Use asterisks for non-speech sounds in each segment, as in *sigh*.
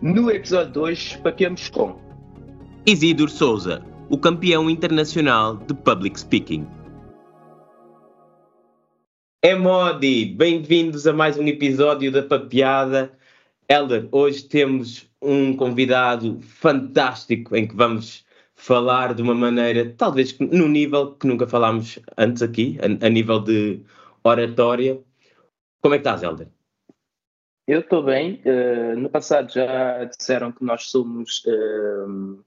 No episódio 2, papeamos com Isidro Souza, o campeão internacional de Public Speaking. É Modi, bem-vindos a mais um episódio da Papeada. Elder, hoje temos um convidado fantástico em que vamos falar de uma maneira, talvez no nível que nunca falámos antes aqui, a, a nível de oratória. Como é que estás, Elder? Eu estou bem. Uh, no passado já disseram que nós somos uh,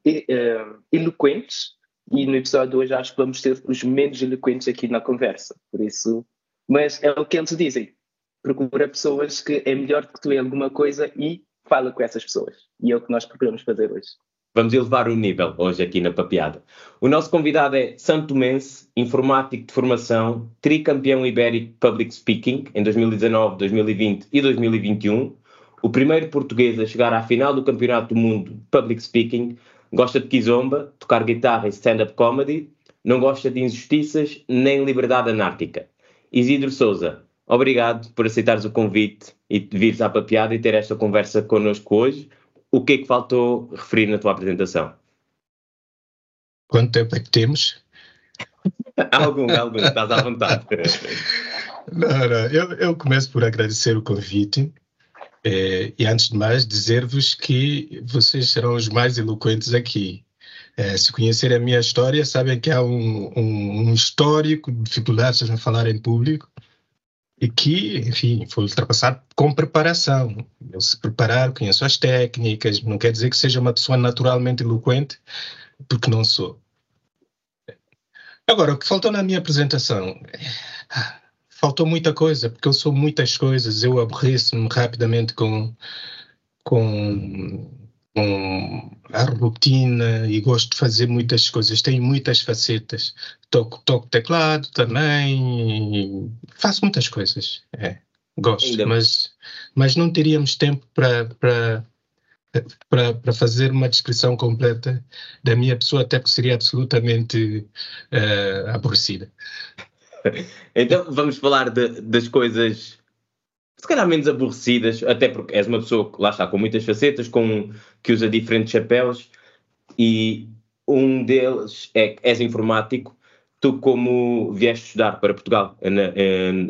eloquentes e no episódio de hoje acho que vamos ser os menos eloquentes aqui na conversa. Por isso, mas é o que eles dizem. Procura pessoas que é melhor que tu em alguma coisa e fala com essas pessoas. E é o que nós procuramos fazer hoje. Vamos elevar o nível hoje aqui na Papeada. O nosso convidado é Santo Mense, informático de formação, tricampeão ibérico Public Speaking em 2019, 2020 e 2021, o primeiro português a chegar à final do Campeonato do Mundo Public Speaking, gosta de kizomba, tocar guitarra e stand-up comedy, não gosta de injustiças nem liberdade anárquica. Isidro Souza, obrigado por aceitares o convite e vires à Papeada e ter esta conversa connosco hoje o que é que faltou referir na tua apresentação? Quanto tempo é que temos? *laughs* algum, algum, estás à vontade. *laughs* não, não, eu, eu começo por agradecer o convite é, e, antes de mais, dizer-vos que vocês serão os mais eloquentes aqui. É, se conhecerem a minha história, sabem que há um, um, um histórico de dificuldades em falar em público e que, enfim, foi ultrapassado com preparação. Eu se preparar, conheço as técnicas, não quer dizer que seja uma pessoa naturalmente eloquente, porque não sou. Agora, o que faltou na minha apresentação? Faltou muita coisa, porque eu sou muitas coisas, eu aborreço-me rapidamente com, com com a rotina e gosto de fazer muitas coisas, tenho muitas facetas. Toco, toco teclado também, faço muitas coisas. É, gosto, mas, mas não teríamos tempo para para fazer uma descrição completa da minha pessoa, até porque seria absolutamente uh, aborrecida. *laughs* Então vamos falar de, das coisas se calhar menos aborrecidas, até porque és uma pessoa lá está com muitas facetas, com, que usa diferentes chapéus, e um deles é que és informático. Tu, como vieste estudar para Portugal em,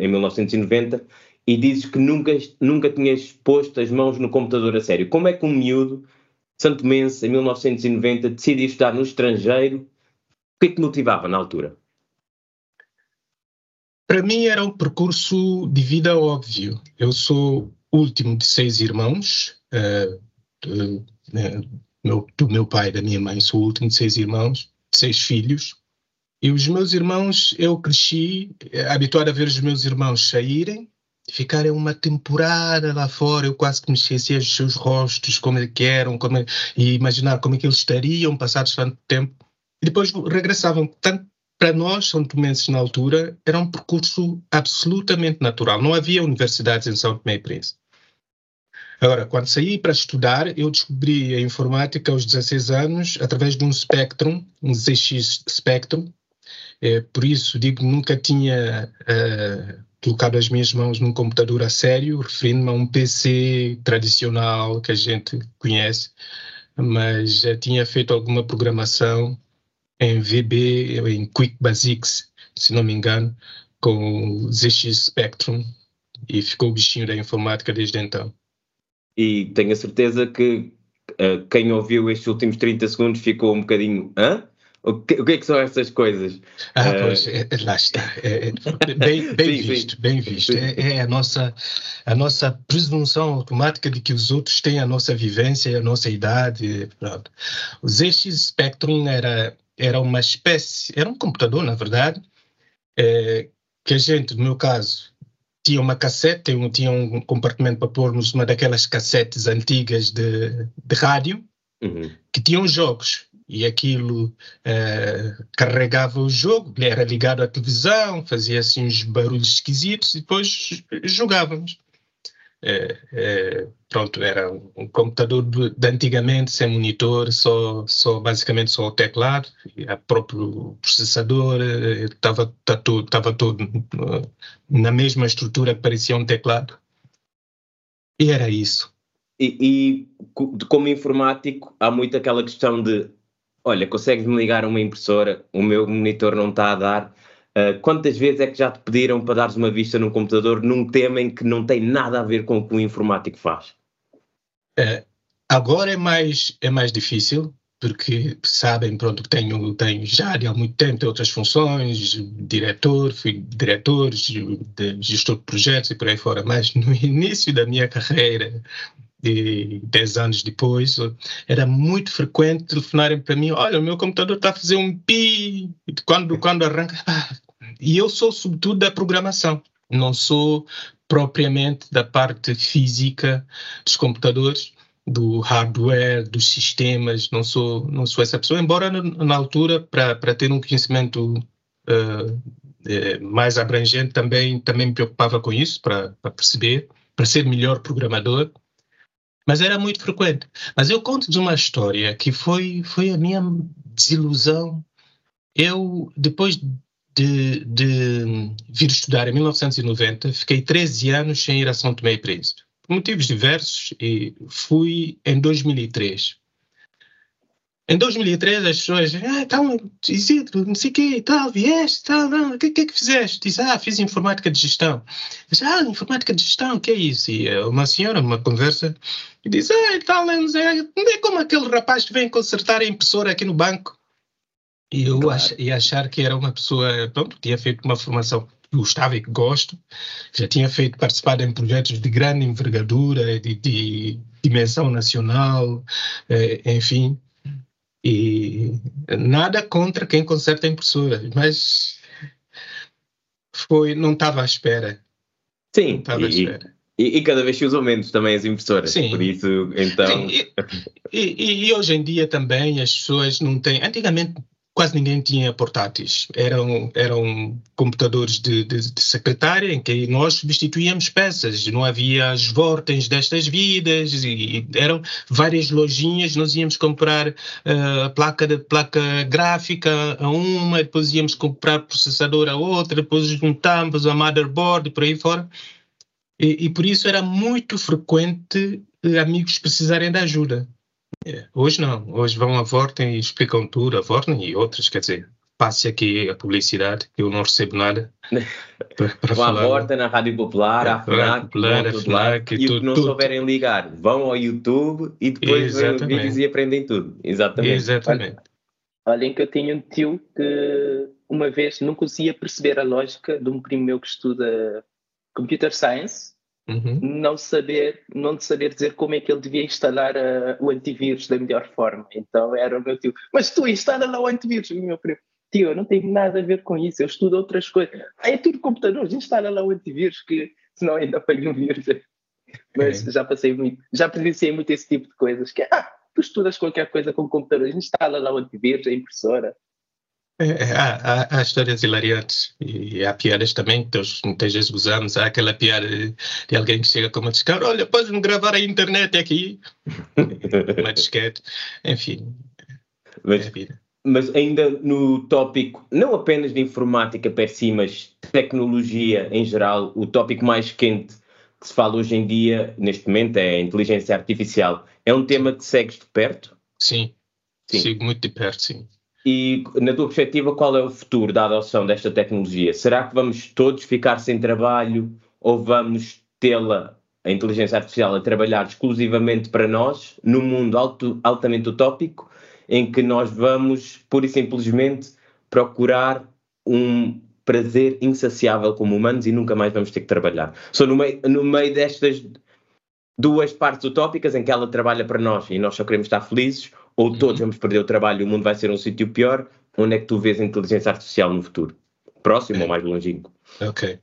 em 1990, e dizes que nunca, nunca tinhas posto as mãos no computador a sério. Como é que um miúdo, Santo Mense, em 1990, decidiu estudar no estrangeiro? O que é que motivava na altura? Para mim era um percurso de vida óbvio. Eu sou último de seis irmãos, uh, de, né, meu, do meu pai e da minha mãe, sou o último de seis irmãos, de seis filhos. E os meus irmãos, eu cresci eh, habituado a ver os meus irmãos saírem, ficarem uma temporada lá fora, eu quase que me esquecia dos seus rostos, como é que eram, como é, e imaginar como é que eles estariam passados tanto tempo. E depois regressavam. Tanto para nós, São Tomenses, na altura, era um percurso absolutamente natural. Não havia universidades em São Tomé e Príncipe. Agora, quando saí para estudar, eu descobri a informática aos 16 anos através de um Spectrum, um ZX Spectrum. É, por isso, digo, nunca tinha uh, colocado as minhas mãos num computador a sério, referindo-me a um PC tradicional que a gente conhece, mas já tinha feito alguma programação em VB, em Quick Basics, se não me engano, com o ZX Spectrum e ficou o bichinho da informática desde então. E tenho a certeza que uh, quem ouviu estes últimos 30 segundos ficou um bocadinho. Hã? O que, o que é que são essas coisas? Ah, uh... pois, é, lá está. É, é, bem, bem *laughs* sim, visto, sim. bem visto. É, é, a, nossa, a nossa presunção automática de que os outros têm a nossa vivência a nossa idade. Pronto. O ZX Spectrum era era uma espécie, era um computador, na verdade, é, que a gente, no meu caso, tinha uma cassete, tinha um compartimento para pôrmos uma daquelas cassetes antigas de, de rádio, uhum. que tinham jogos. E aquilo é, carregava o jogo, era ligado à televisão, fazia assim uns barulhos esquisitos e depois jogávamos. É, é, pronto, era um computador de, de, antigamente, sem monitor, só, só basicamente só o teclado, e o próprio processador estava eh, tá todo, tava todo na mesma estrutura que parecia um teclado. E era isso. E, e como informático, há muito aquela questão de: olha, consegues-me ligar uma impressora, o meu monitor não está a dar. Uh, quantas vezes é que já te pediram para dares uma vista num computador num tema em que não tem nada a ver com o que o informático faz? É, agora é mais, é mais difícil, porque sabem, pronto, que tenho, tenho já há muito tempo outras funções, diretor, fui diretor, gestor de projetos e por aí fora, mas no *laughs* início da minha carreira, de 10 anos depois, era muito frequente telefonarem para mim, olha, o meu computador está a fazer um pi, quando, quando arranca, ah, e eu sou sobretudo da programação, não sou propriamente da parte física dos computadores, do hardware, dos sistemas, não sou, não sou essa pessoa, embora na, altura, para ter um conhecimento uh, mais abrangente, também, também me preocupava com isso, para perceber, para ser melhor programador, mas era muito frequente. Mas eu conto de uma história que foi, foi a minha desilusão. Eu, depois de, de vir estudar em 1990, fiquei 13 anos sem ir a São Tomé e Príncipe por motivos diversos, e fui em 2003. Em 2003 as pessoas, ah, então, Isidro, não sei o quê, tal, vieste, tal, não, o que, que é que fizeste? Diz, ah, fiz informática de gestão. Diz, ah, informática de gestão, o que é isso? E eh, uma senhora, numa conversa, diz, ah, tal, não é como aquele rapaz que vem consertar a impressora aqui no banco. E eu claro. ach, ia achar que era uma pessoa, pronto, tinha feito uma formação gostava e que gosto. Já tinha feito participado em projetos de grande envergadura, de, de dimensão nacional, eh, enfim. E nada contra quem conserta impressoras, mas foi, não estava à espera. Sim, estava à espera. E, e, cada vez se usam menos também as impressoras. Sim. Por isso, então. Sim, e, e, e, hoje em dia também as pessoas não têm. Antigamente quase ninguém tinha portáteis. Eram, eram computadores de, de, de, secretária em que nós substituíamos peças. Não havia as vortens destas vidas e eram várias lojinhas. Nós íamos comprar uh, a placa de placa gráfica a uma, depois íamos comprar processador a outra, depois juntamos a motherboard e por aí fora. E, e por isso era muito frequente eh, amigos precisarem de ajuda. É, hoje não, hoje vão a Vorten e explicam tudo, a Vorten e outras, quer dizer, passe aqui a publicidade, que eu não recebo nada. *laughs* Para, para vão falar. à Vorten, na Rádio Popular, à FNAC, Popular, a FNAC, e, e o que não tudo. souberem ligar, vão ao YouTube e depois veem os vídeos e aprendem tudo. Exatamente. Exatamente. Olhem que eu tinha um tio que uma vez não conseguia perceber a lógica de um primo meu que estuda Computer Science Uhum. não saber não saber dizer como é que ele devia instalar uh, o antivírus da melhor forma. Então era o meu tio, mas tu instala lá o antivírus, meu primo. Tio, eu não tenho nada a ver com isso, eu estudo outras coisas. Ah, é tudo computador, instala lá o antivírus, que senão ainda apanho um vírus. *laughs* Mas já passei muito, já presenciei muito esse tipo de coisas, que ah, tu estudas qualquer coisa com computadores, instala lá o antivírus, a impressora. É, é, há, há, há, histórias hilariantes e há piadas também que muitas vezes usamos. Há aquela piada de, alguém que chega com uma disquete: Olha, podes-me gravar a internet aqui? *laughs* uma disquete. Enfim. Mas, é mas ainda no tópico, não apenas de informática per si, mas tecnologia em geral, o tópico mais quente que se fala hoje em dia, neste momento, é a inteligência artificial. É um tema que segues de perto? Sim. sim. Sigo muito de perto, sim. E, na tua perspectiva, qual é o futuro da adoção desta tecnologia? Será que vamos todos ficar sem trabalho ou vamos tê-la, a inteligência artificial, a trabalhar exclusivamente para nós, num mundo alto, altamente utópico, em que nós vamos, pura e simplesmente, procurar um prazer insaciável como humanos e nunca mais vamos ter que trabalhar? Só no meio, no meio destas duas partes utópicas, em que ela trabalha para nós e nós só queremos estar felizes, ou todos vamos perder o trabalho e o mundo vai ser um sítio pior, onde é que tu vês a inteligência artificial no futuro? Próximo é. ou mais longínquo? Ok.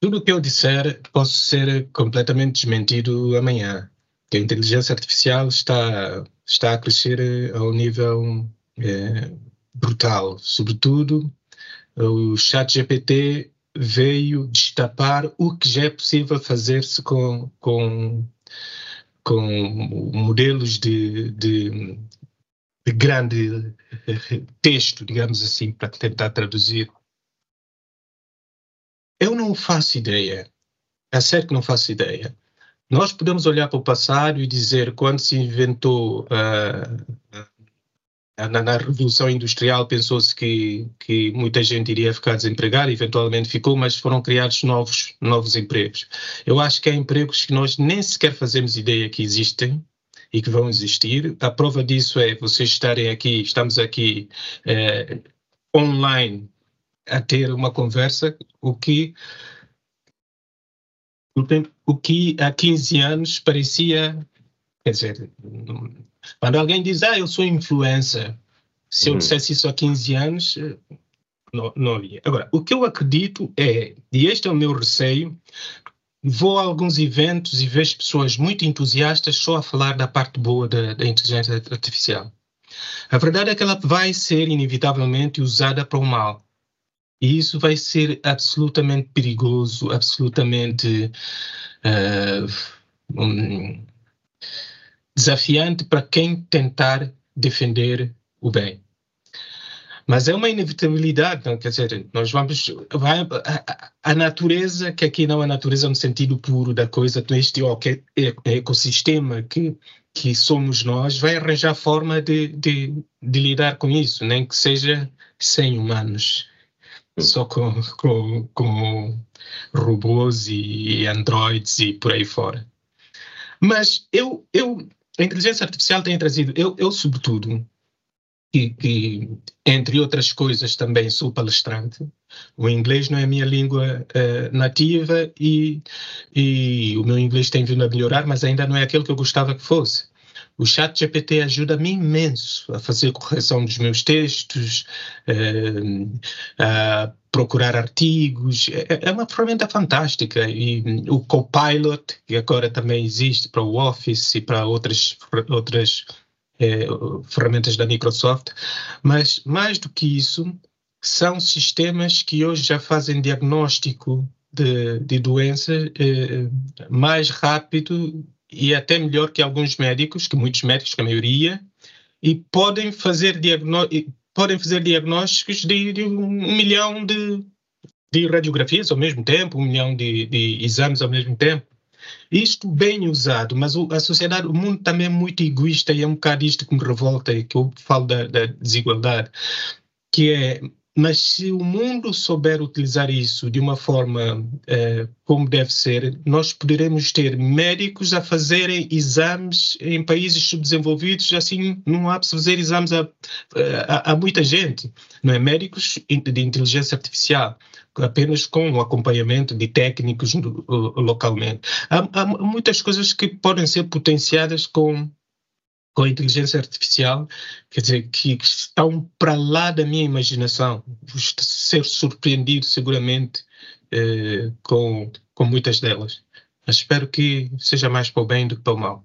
Tudo o que eu disser posso ser completamente desmentido amanhã. Que a inteligência artificial está, está a crescer a um nível é, brutal. Sobretudo, o chat GPT veio destapar o que já é possível fazer-se com, com com modelos de, de, de grande texto, digamos assim, para tentar traduzir. Eu não faço ideia, é certo que não faço ideia, nós podemos olhar para o passado e dizer quando se inventou uh, na, na, Revolução Industrial pensou-se que, que muita gente iria ficar desempregada, eventualmente ficou, mas foram criados novos, novos empregos. Eu acho que há empregos que nós nem sequer fazemos ideia que existem e que vão existir. A prova disso é vocês estarem aqui, estamos aqui eh, online a ter uma conversa, o que o que há 15 anos parecia, quer dizer, quando alguém diz, ah, eu sou influencer, se eu uhum. dissesse isso há 15 anos, eh, não, não ia. Agora, o que eu acredito é, e este é o meu receio, vou a alguns eventos e vejo pessoas muito entusiastas só a falar da parte boa da, da inteligência artificial. A verdade é que ela vai ser inevitavelmente usada para o mal. E isso vai ser absolutamente perigoso, absolutamente uh, um, desafiante para quem tentar defender o bem. Mas é uma inevitabilidade, não? quer dizer, nós vamos. Vai, a, a, natureza, que aqui não é a natureza no sentido puro da coisa, este ecossistema que, que somos nós, vai arranjar forma de, de, de lidar com isso, nem que seja sem humanos, só com, com, com robôs e androids e por aí fora. Mas eu, eu a inteligência artificial tem trazido, eu, eu sobretudo, que, que, entre outras coisas também sou palestrante. O inglês não é a minha língua uh, nativa e, e o meu inglês tem vindo a melhorar, mas ainda não é aquele que eu gostava que fosse. O chat GPT ajuda-me imenso a fazer correção dos meus textos, uh, a procurar artigos. É, é, uma ferramenta fantástica. E o Copilot, que agora também existe para o Office e para outras, outras é, ferramentas da Microsoft, mas mais do que isso, são sistemas que hoje já fazem diagnóstico de, de doença é, mais rápido e até melhor que alguns médicos, que muitos médicos, que a maioria, e podem fazer, podem fazer diagnósticos de, de um milhão de, de radiografias ao mesmo tempo, um milhão de, de exames ao mesmo tempo. Isto bem usado, mas a sociedade, o mundo também é muito egoísta e é um bocado isto que me revolta e que eu falo da, da desigualdade, que é mas se o mundo souber utilizar isso de uma forma eh, como deve ser, nós poderemos ter médicos a fazerem exames em países subdesenvolvidos, assim não há para fazer exames a, a, a, muita gente, não é? Médicos de inteligência artificial, apenas com o acompanhamento de técnicos localmente. Há, há muitas coisas que podem ser potenciadas com com a inteligência artificial, quer dizer, que estão para lá da minha imaginação. Vou ser surpreendido seguramente eh, com, com muitas delas. Mas espero que seja mais para o bem do que para o mal.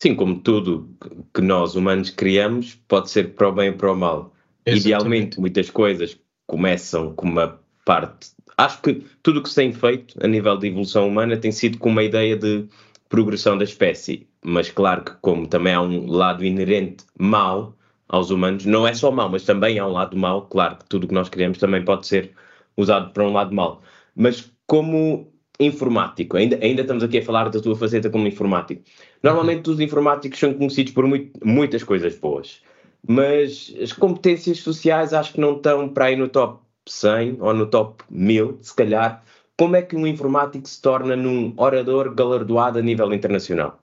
Sim, como tudo que nós humanos criamos, pode ser para o bem ou para o mal. Exatamente. Idealmente, muitas coisas começam com uma parte. Acho que tudo o que se tem feito a nível de evolução humana tem sido com uma ideia de progressão da espécie mas claro que como também há um lado inerente mau aos humanos, não é só mau, mas também há um lado mau, claro que tudo o que nós criamos também pode ser usado para um lado mau. Mas como informático, ainda, ainda estamos aqui a falar da tua faceta como informático. Normalmente os informáticos são conhecidos por muito, muitas coisas boas, mas as competências sociais acho que não estão para aí no top 100 ou no top 1000, se calhar. Como é que um informático se torna num orador galardoado a nível internacional?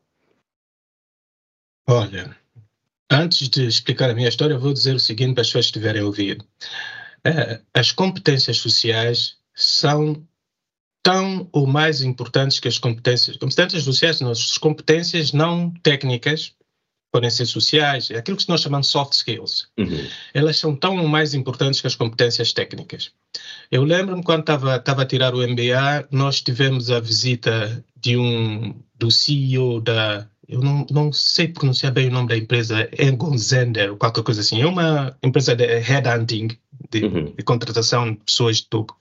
Olha, antes de explicar a minha história, vou dizer o seguinte para as pessoas que estiverem a ouvir. É, as competências sociais são tão ou mais importantes que as competências. Competências sociais, as competências não técnicas, podem ser sociais, é aquilo que nós chamamos de soft skills. Uhum. Elas são tão mais importantes que as competências técnicas. Eu lembro-me quando estava a tirar o MBA, nós tivemos a visita de um do CEO da eu não, não sei pronunciar bem o nome da empresa, Engonzender, ou qualquer coisa assim. É uma empresa de headhunting, de, uhum. de contratação de pessoas de topo.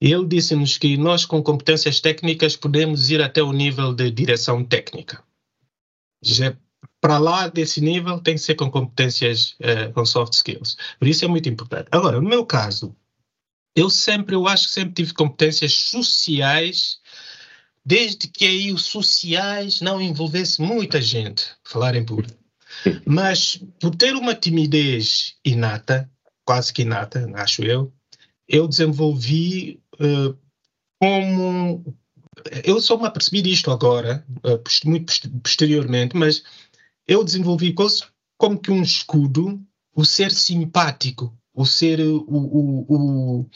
E ele disse-nos que nós, com competências técnicas, podemos ir até o nível de direção técnica. Já para lá desse nível, tem que ser com competências, uh, com soft skills. Por isso é muito importante. Agora, no meu caso, eu sempre, eu acho que sempre tive competências sociais desde que aí os sociais não envolvessem muita gente, falar em público. Mas por ter uma timidez inata, quase que inata, acho eu, eu desenvolvi uh, como. Eu só me apercebi disto agora, uh, muito posteriormente, mas eu desenvolvi como, que um escudo o ser simpático, o ser o, o, o,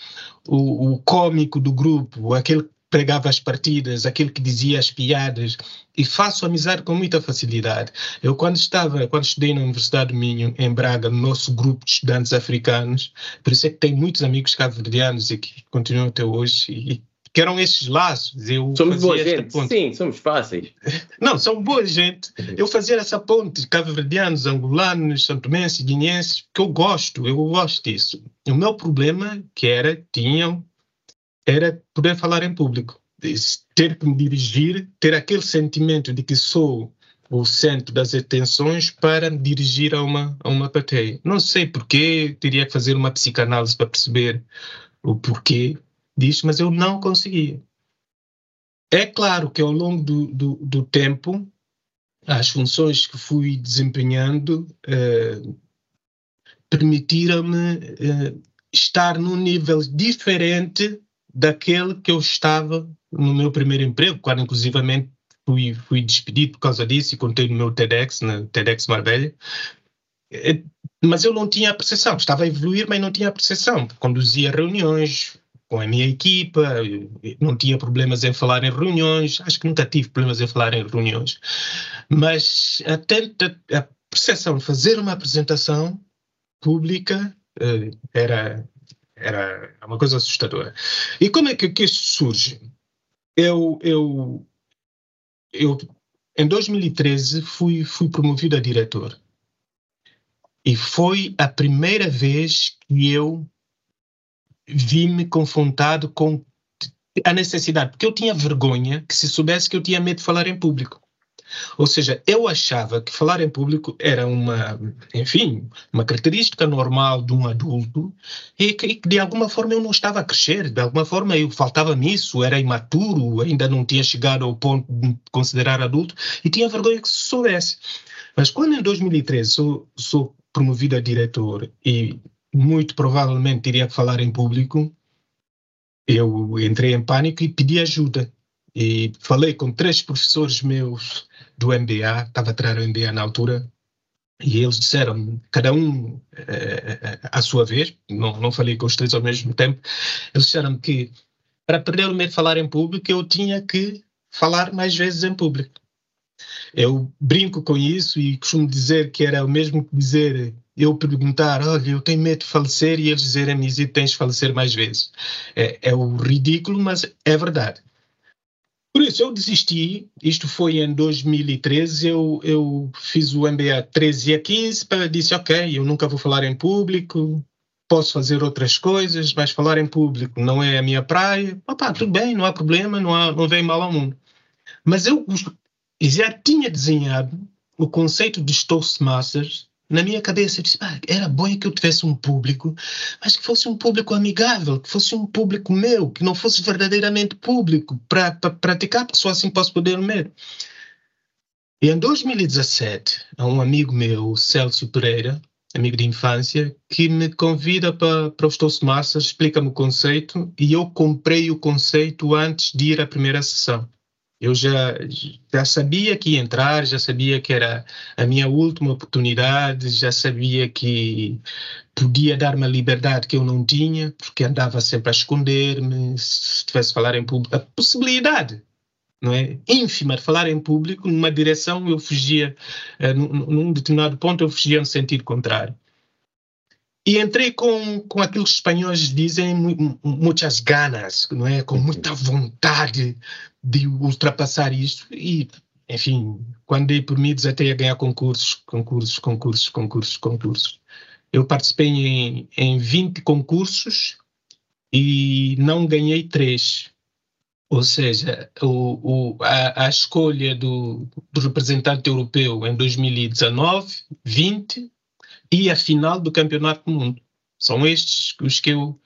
o, o cômico do grupo, aquele que pregava as partidas, aquele que dizia as piadas, e faço amizade com muita facilidade. Eu, quando estava, quando estudei na Universidade do Minho, em Braga, no nosso grupo de estudantes africanos, por isso é que tenho muitos amigos cabo-verdianos e que continuam até hoje, e que eram esses laços. Eu somos boa gente, ponte. sim, somos fáceis. *laughs* Não, são boa gente. Eu fazia essa ponte de cabo-verdianos, angolanos, santomenses, guineenses, que eu gosto, eu gosto disso. O meu problema, que era, tinham, era poder falar em público. Ter que me dirigir, ter aquele sentimento de que sou o centro das atenções para me dirigir a uma, a uma plateia. Não sei porquê, teria que fazer uma psicanálise para perceber o porquê, disso, mas eu não conseguia. É claro que ao longo do, do, do tempo, as funções que fui desempenhando eh, permitiram-me eh, estar num nível diferente daquele que eu estava no meu primeiro emprego, quando inclusivamente fui, fui despedido por causa disso e contei no meu TEDx, na TEDx Marbella. Eh, mas eu não tinha a percepção, estava a evoluir, mas não tinha a percepção. Conduzia reuniões, com a minha equipa, não tinha problemas em falar em reuniões, acho que nunca tive problemas em falar em reuniões, mas até a percepção de fazer uma apresentação pública eh, era, era uma coisa assustadora. E como é que, que isso surge? Eu, eu, eu, em 2013, fui, fui promovido a diretor. E foi a primeira vez que eu vi-me confrontado com a necessidade, porque eu tinha vergonha que se soubesse que eu tinha medo de falar em público. Ou seja, eu achava que falar em público era uma, enfim, uma característica normal de um adulto e que, que de alguma forma eu não estava a crescer, de alguma forma eu faltava-me isso, era imaturo, ainda não tinha chegado ao ponto de me considerar adulto e tinha vergonha que se soubesse. Mas quando em 2013 sou, sou promovido a diretor e muito provavelmente iria falar em público, eu entrei em pânico e pedi ajuda. E falei com três professores meus do MBA, estava a tirar o MBA na altura, e eles disseram, cada um é, à sua vez, não, não falei com os três ao mesmo tempo, eles disseram que para perder o medo de falar em público, eu tinha que falar mais vezes em público. Eu brinco com isso e costumo dizer que era o mesmo que dizer eu perguntar, olha, eu tenho medo de falecer, e eles dizerem, e tens de falecer mais vezes. É, é o ridículo, mas é verdade. Por isso, eu desisti, isto foi em 2013, eu, eu fiz o MBA 13 a 15, para disse, ok, eu nunca vou falar em público, posso fazer outras coisas, mas falar em público não é a minha praia. Opa, tudo bem, não há problema, não, há, não vem mal ao mundo. Mas eu já tinha desenhado o conceito de Toastmasters na minha cabeça, eu disse, ah, era bom que eu tivesse um público, mas que fosse um público amigável, que fosse um público meu, que não fosse verdadeiramente público para praticar, porque só assim posso poder medo. E em 2017, há um amigo meu, Celso Pereira, amigo de infância, que me convida para, para os Toastmasters, explica-me o conceito, e eu comprei o conceito antes de ir à primeira sessão. Eu já, já sabia que ia entrar, já sabia que era a minha última oportunidade, já sabia que podia dar uma liberdade que eu não tinha, porque andava sempre a esconder-me, se tivesse falar em público. A possibilidade não é? ínfima de falar em público, numa direção eu fugia, num, num determinado ponto eu fugia no sentido contrário. E entrei com, com aquilo que os espanhóis dizem, muitas ganas, não é? com muita vontade de ultrapassar isso. E, enfim, quando dei por mim, desatei a ganhar concursos, concursos, concursos, concursos, concursos. Eu participei em, em 20 concursos e não ganhei três. Ou seja, o, o, a, a escolha do, do representante europeu em 2019, 20 e a final do Campeonato do Mundo. São estes os que eu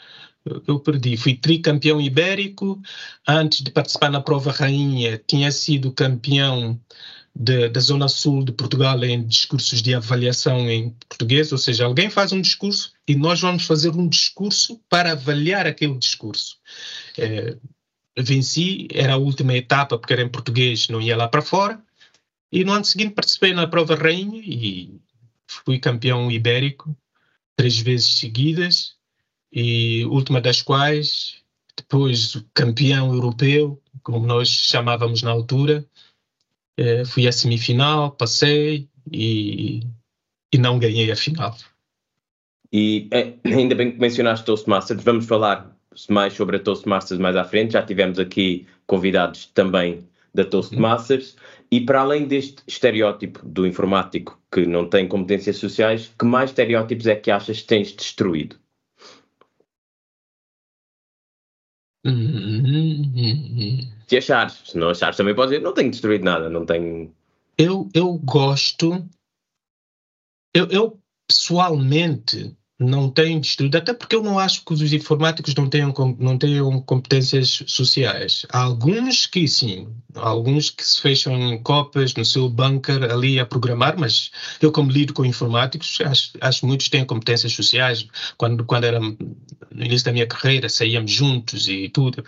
eu perdi. Fui tricampeão ibérico. Antes de participar na prova rainha, tinha sido campeão de, da Zona Sul de Portugal em discursos de avaliação em português, ou seja, alguém faz um discurso e nós vamos fazer um discurso para avaliar aquele discurso. É, venci, era a última etapa, porque era em português, não ia lá para fora. E no ano seguinte participei na prova rainha e fui campeão ibérico três vezes seguidas e última das quais depois campeão europeu, como nós chamávamos na altura, é, fui à semifinal, passei e, e não ganhei a final. E é, ainda bem que mencionaste Toastmasters, vamos falar mais sobre a Toastmasters mais à frente, já tivemos aqui convidados também da Toastmasters, uhum. e para além deste estereótipo do informático que não tem competências sociais, que mais estereótipos é que achas que tens destruído? Uhum. Se achares, se não achares, também pode dizer, não tenho destruído nada, não tenho. Eu, eu gosto, eu, eu pessoalmente não tenho destruído, até porque eu não acho que os informáticos não tenham, não tenham competências sociais. Há alguns que sim, há alguns que se fecham em copas no seu bunker ali a programar, mas eu como lido com informáticos, acho, acho que muitos têm competências sociais. Quando, quando era no início da minha carreira, saíamos juntos e tudo.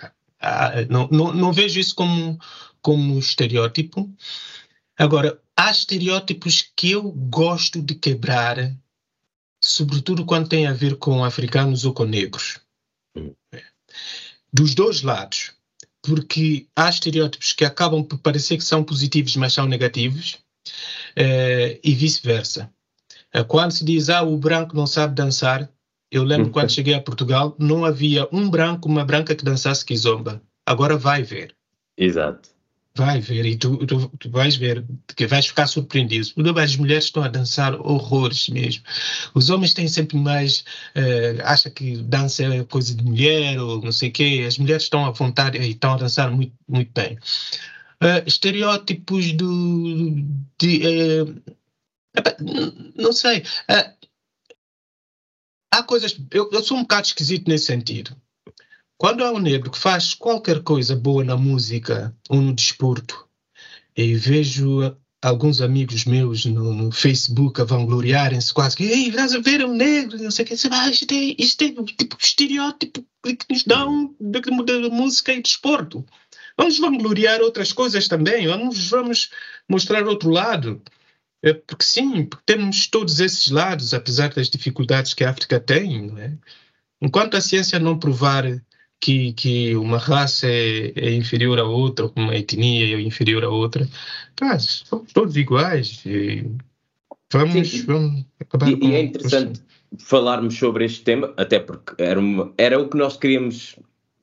Não, não, não vejo isso como, como estereótipo. Agora, há estereótipos que eu gosto de quebrar sobretudo quando tem a ver com africanos ou com negros. Hum. Dos dois lados, porque há estereótipos que acabam por parecer que são positivos, mas são negativos, eh, e vice-versa. Quando se diz, ah, o branco não sabe dançar, eu lembro quando cheguei a Portugal, não havia um branco, uma branca que dançasse kizomba. Agora vai ver. Exato. Vai ver, e tu, tu, tu, vais ver, que vais ficar surpreendido. As mulheres estão a dançar horrores mesmo. Os homens têm sempre mais. Uh, acha que dança é coisa de mulher ou não sei o quê. As mulheres estão à vontade e estão a dançar muito, muito bem. Uh, estereótipos do. De, uh, não sei. há coisas. Eu, eu sou um bocado esquisito nesse sentido. Quando há um negro que faz qualquer coisa boa na música ou no desporto, e vejo alguns amigos meus no, no Facebook a vangloriarem-se quase que, ei, estás a ver um negro, não sei o que, ah, isto é, isto é tipo estereótipo que nos dão da, música e desporto. Vamos vangloriar outras coisas também, vamos, vamos mostrar outro lado. É porque sim, porque temos todos esses lados, apesar das dificuldades que a África tem. É? Enquanto a ciência não provar que, que uma raça é, é, inferior a outra, uma etnia é inferior a outra. Tá, somos todos iguais. vamos, Sim. vamos acabar e, com E é interessante falarmos sobre este tema, até porque era, uma, era o que nós queríamos.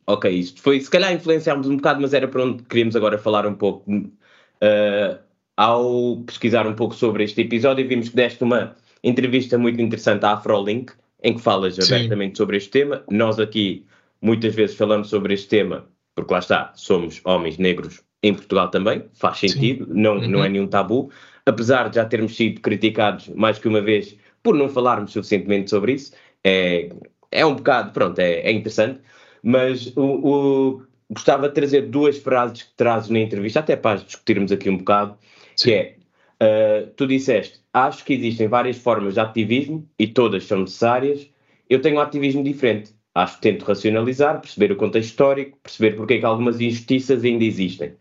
Ok, isto foi, se calhar influenciámos um bocado, mas era para onde queríamos agora falar um pouco. Uh, ao pesquisar um pouco sobre este episódio, vimos que deste uma entrevista muito interessante à Afrolink, em que falas Sim. abertamente sobre este tema. Nós aqui Muitas vezes falamos sobre este tema, porque lá está, somos homens negros em Portugal também, faz sentido, não, uhum. não é nenhum tabu, apesar de já termos sido criticados mais que uma vez por não falarmos suficientemente sobre isso, é, é um bocado, pronto, é, é interessante, mas o, o, gostava de trazer duas frases que trazes na entrevista, até para discutirmos aqui um bocado, Sim. que é, uh, tu disseste, acho que existem várias formas de ativismo e todas são necessárias, eu tenho um ativismo diferente, Acho que tento racionalizar, perceber o contexto histórico, perceber porque é que algumas injustiças ainda existem.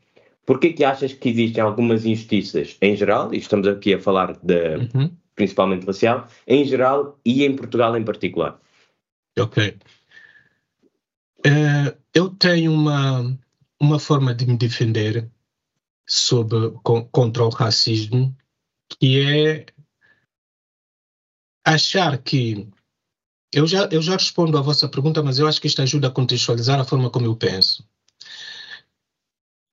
Porquê que achas que existem algumas injustiças em geral, e estamos aqui a falar de, uhum. principalmente racial, em geral e em Portugal em particular? Ok. Uh, eu tenho uma, uma forma de me defender sobre, com, contra o racismo que é achar que eu já, eu já respondo à vossa pergunta, mas eu acho que isto ajuda a contextualizar a forma como eu penso.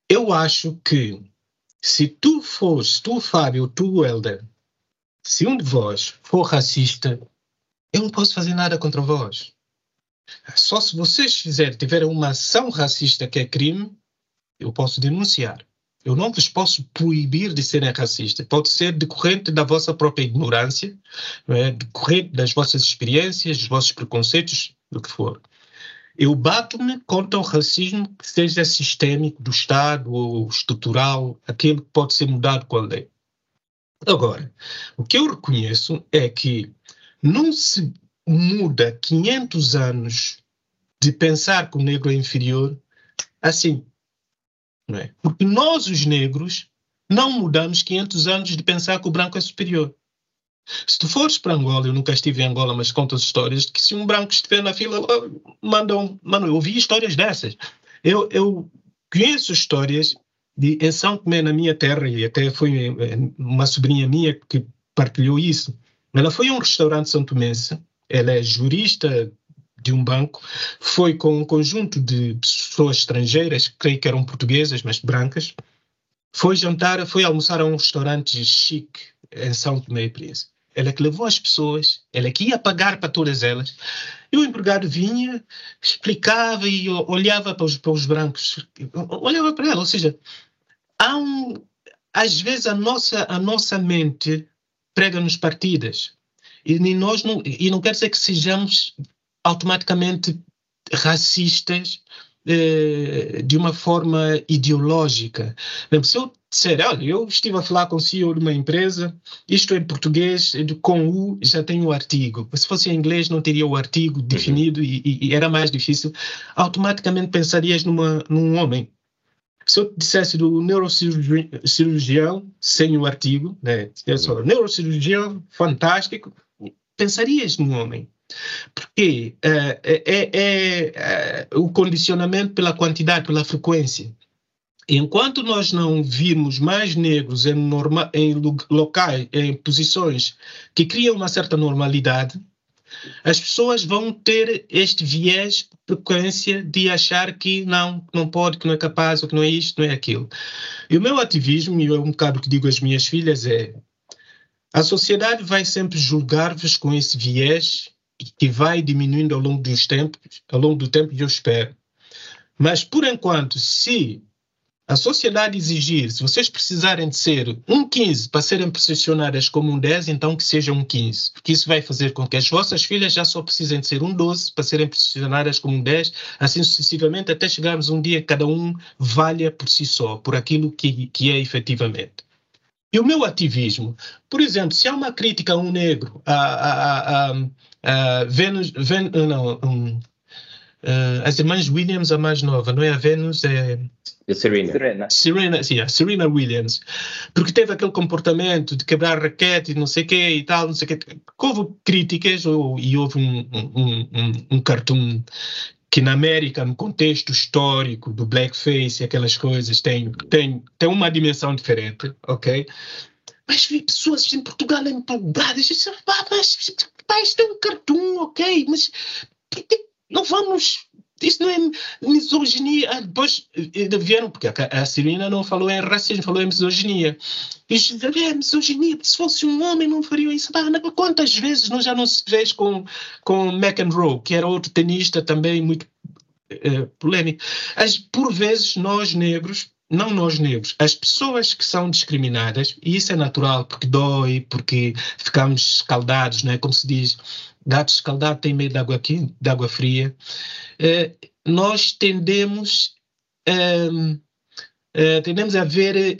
Eu acho que se tu fores, tu, Fábio, tu, Helder, se um de vós for racista, eu não posso fazer nada contra vós. Só se vocês fizerem, tiverem uma ação racista que é crime, eu posso denunciar. Eu não vos posso proibir de serem racistas. Pode ser decorrente da vossa própria ignorância, é? decorrente das vossas experiências, dos vossos preconceitos, do que for. Eu bato-me contra o racismo que seja sistêmico do Estado ou estrutural, aquele que pode ser mudado com a lei. Agora, o que eu reconheço é que não se muda 500 anos de pensar que o negro é inferior assim. É? Porque nós, os negros, não mudamos 500 anos de pensar que o branco é superior. Se tu fores para Angola, eu nunca estive em Angola, mas conto as histórias de que se um branco estiver na fila, mandam. Mano, eu ouvi histórias dessas. Eu, eu conheço histórias de, em São Tomé, na minha terra, e até foi eh, uma sobrinha minha que partilhou isso. Ela foi a um restaurante são tomense, ela é jurista de um banco, foi com um conjunto de pessoas estrangeiras, creio que eram portuguesas, mas brancas, foi jantar, foi almoçar a um restaurante chique em São Tomé e Príncipe. Ela que levou as pessoas, ela que ia pagar para todas elas. E o empregado vinha, explicava e olhava para os, para os brancos, olhava para ela. Ou seja, há um, às vezes a nossa, a nossa mente prega-nos partidas. E, nós não, e não quer dizer que sejamos automaticamente racistas eh, de uma forma ideológica. Se eu disser, olha, eu estive a falar com o CEO de uma empresa, isto é em português, com U já tem o artigo. Se fosse em inglês, não teria o artigo uhum. definido uhum. e, e, era mais difícil. Automaticamente pensarias numa, num homem. Se eu dissesse do neurocirurgião, sem o artigo, né? Eu sou uhum. neurocirurgião, fantástico, pensarias num homem. Porque é, é, o condicionamento pela quantidade, pela frequência. Enquanto nós não virmos mais negros em, norma, em locais, em posições que criam uma certa normalidade, as pessoas vão ter este viés, frequência de achar que não, não pode, que não é capaz, ou que não é isto, não é aquilo. E o meu ativismo, e é um bocado que digo às minhas filhas, é a sociedade vai sempre julgar-vos com esse viés que vai diminuindo ao longo dos tempos, ao longo do tempo, eu espero. Mas por enquanto, se a sociedade exigir, se vocês precisarem de ser um 15 para serem posicionadas como um 10, então que seja um 15, porque isso vai fazer com que as vossas filhas já só precisem de ser um 12 para serem posicionadas como um 10, assim sucessivamente, até chegarmos um dia que cada um valha por si só, por aquilo que, que é efetivamente. E o meu ativismo, por exemplo, se há uma crítica a um negro, a, a, a, a Venus, Ven, não, um, uh, as irmãs Williams, a mais nova, não é a Venus, é. A Serena. Serena. Serena, sim, a Serena Williams. Porque teve aquele comportamento de quebrar raquete e não sei o quê e tal, não sei o quê. Houve críticas ou, e houve um, um, um, um cartoon que na América, no contexto histórico do blackface e aquelas coisas, tem, tem, tem uma dimensão diferente, ok? Mas vi pessoas em Portugal empolgadas, disse, ah, mas pá, isto é um cartoon, ok, mas não vamos isso não é misoginia. Ah, depois vieram, porque a, Serena não falou em racismo, falou em misoginia. E é misoginia, se fosse um homem não faria isso. quantas vezes nós já não se vês com, com McEnroe, que era outro tenista também muito é, polêmico. As, por vezes, nós negros, não nós negros, as pessoas que são discriminadas, e isso é natural, porque dói, porque ficamos escaldados, não é? Como se diz, gato escaldado tem medo de água, aqui, de água fria, eh, nós tendemos, ehm, eh, tendemos a ver eh,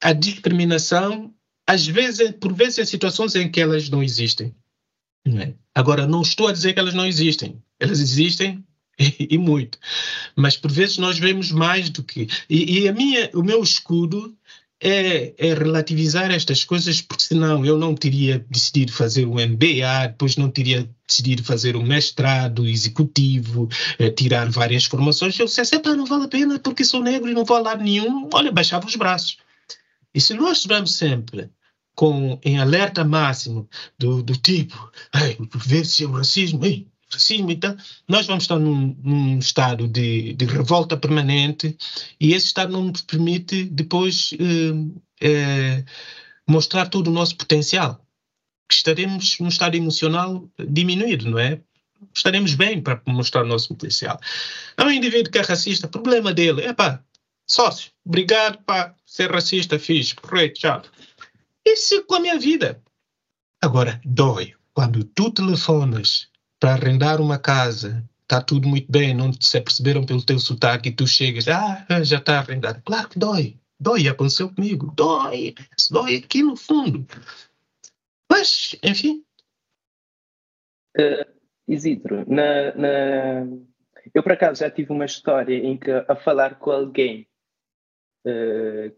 a discriminação, às vezes, por vezes, em situações em que elas não existem. Não é? Agora, não estou a dizer que elas não existem. Elas existem e, *laughs* e muito. Mas por vezes nós vemos mais do que. E, e a minha, o meu escudo é, é, relativizar estas coisas, porque senão eu não teria decidido fazer um MBA, depois não teria decidido fazer um mestrado executivo, eh, tirar várias formações. Eu disse, não vale a pena porque sou negro e não vou a lado nenhum. Olha, baixava os braços. E se nós estivermos sempre com, em alerta máximo do, do tipo, ver se é o racismo, ei, racismo então nós vamos estar num, num estado de, de, revolta permanente e esse estado não nos permite depois eh, eh, mostrar todo o nosso potencial. Estaremos num estado emocional diminuído, não é? Estaremos bem para mostrar o nosso potencial. Há um indivíduo que é racista, problema dele é pá, sócio, obrigado para ser racista, fiz, correto, tchau. Isso com a minha vida. Agora, dói quando tu telefonas para arrendar uma casa está tudo muito bem, não se aperceberam pelo teu sotaque e tu chegas, ah, já está arrendado. Claro que dói, dói, aconteceu comigo, dói, dói aqui no fundo. Mas, enfim. Uh, Isidro, na, na... eu por acaso já tive uma história em que a falar com alguém, uh,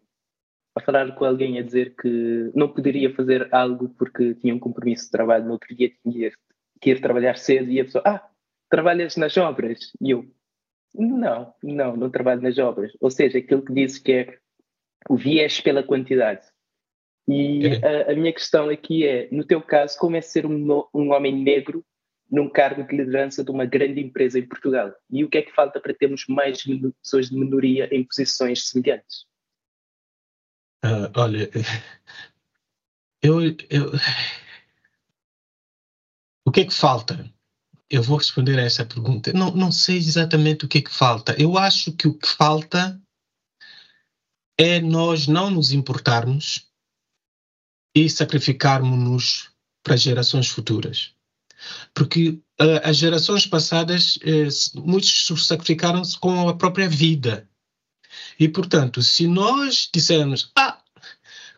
a falar com alguém a dizer que não poderia fazer algo porque tinha um compromisso de trabalho, no outro dia tinha que ir trabalhar cedo e a pessoa, ah, trabalhas nas obras? E eu, não, não, não trabalho nas obras. Ou seja, aquilo que disse que é o viés pela quantidade. E a, a, minha questão aqui é, no teu caso, como é ser um, um homem negro num cargo de liderança de uma grande empresa em Portugal? E o que é que falta para termos mais pessoas de minoria em posições semelhantes? Uh, olha, *laughs* eu, eu, o que é que falta? Eu vou responder a essa pergunta. Não, não sei exatamente o que é que falta. Eu acho que o que falta é nós não nos importarmos e sacrificarmos-nos para gerações futuras. Porque uh, as gerações passadas, uh, muitos sacrificaram-se com a própria vida. E, portanto, se nós dissermos, ah,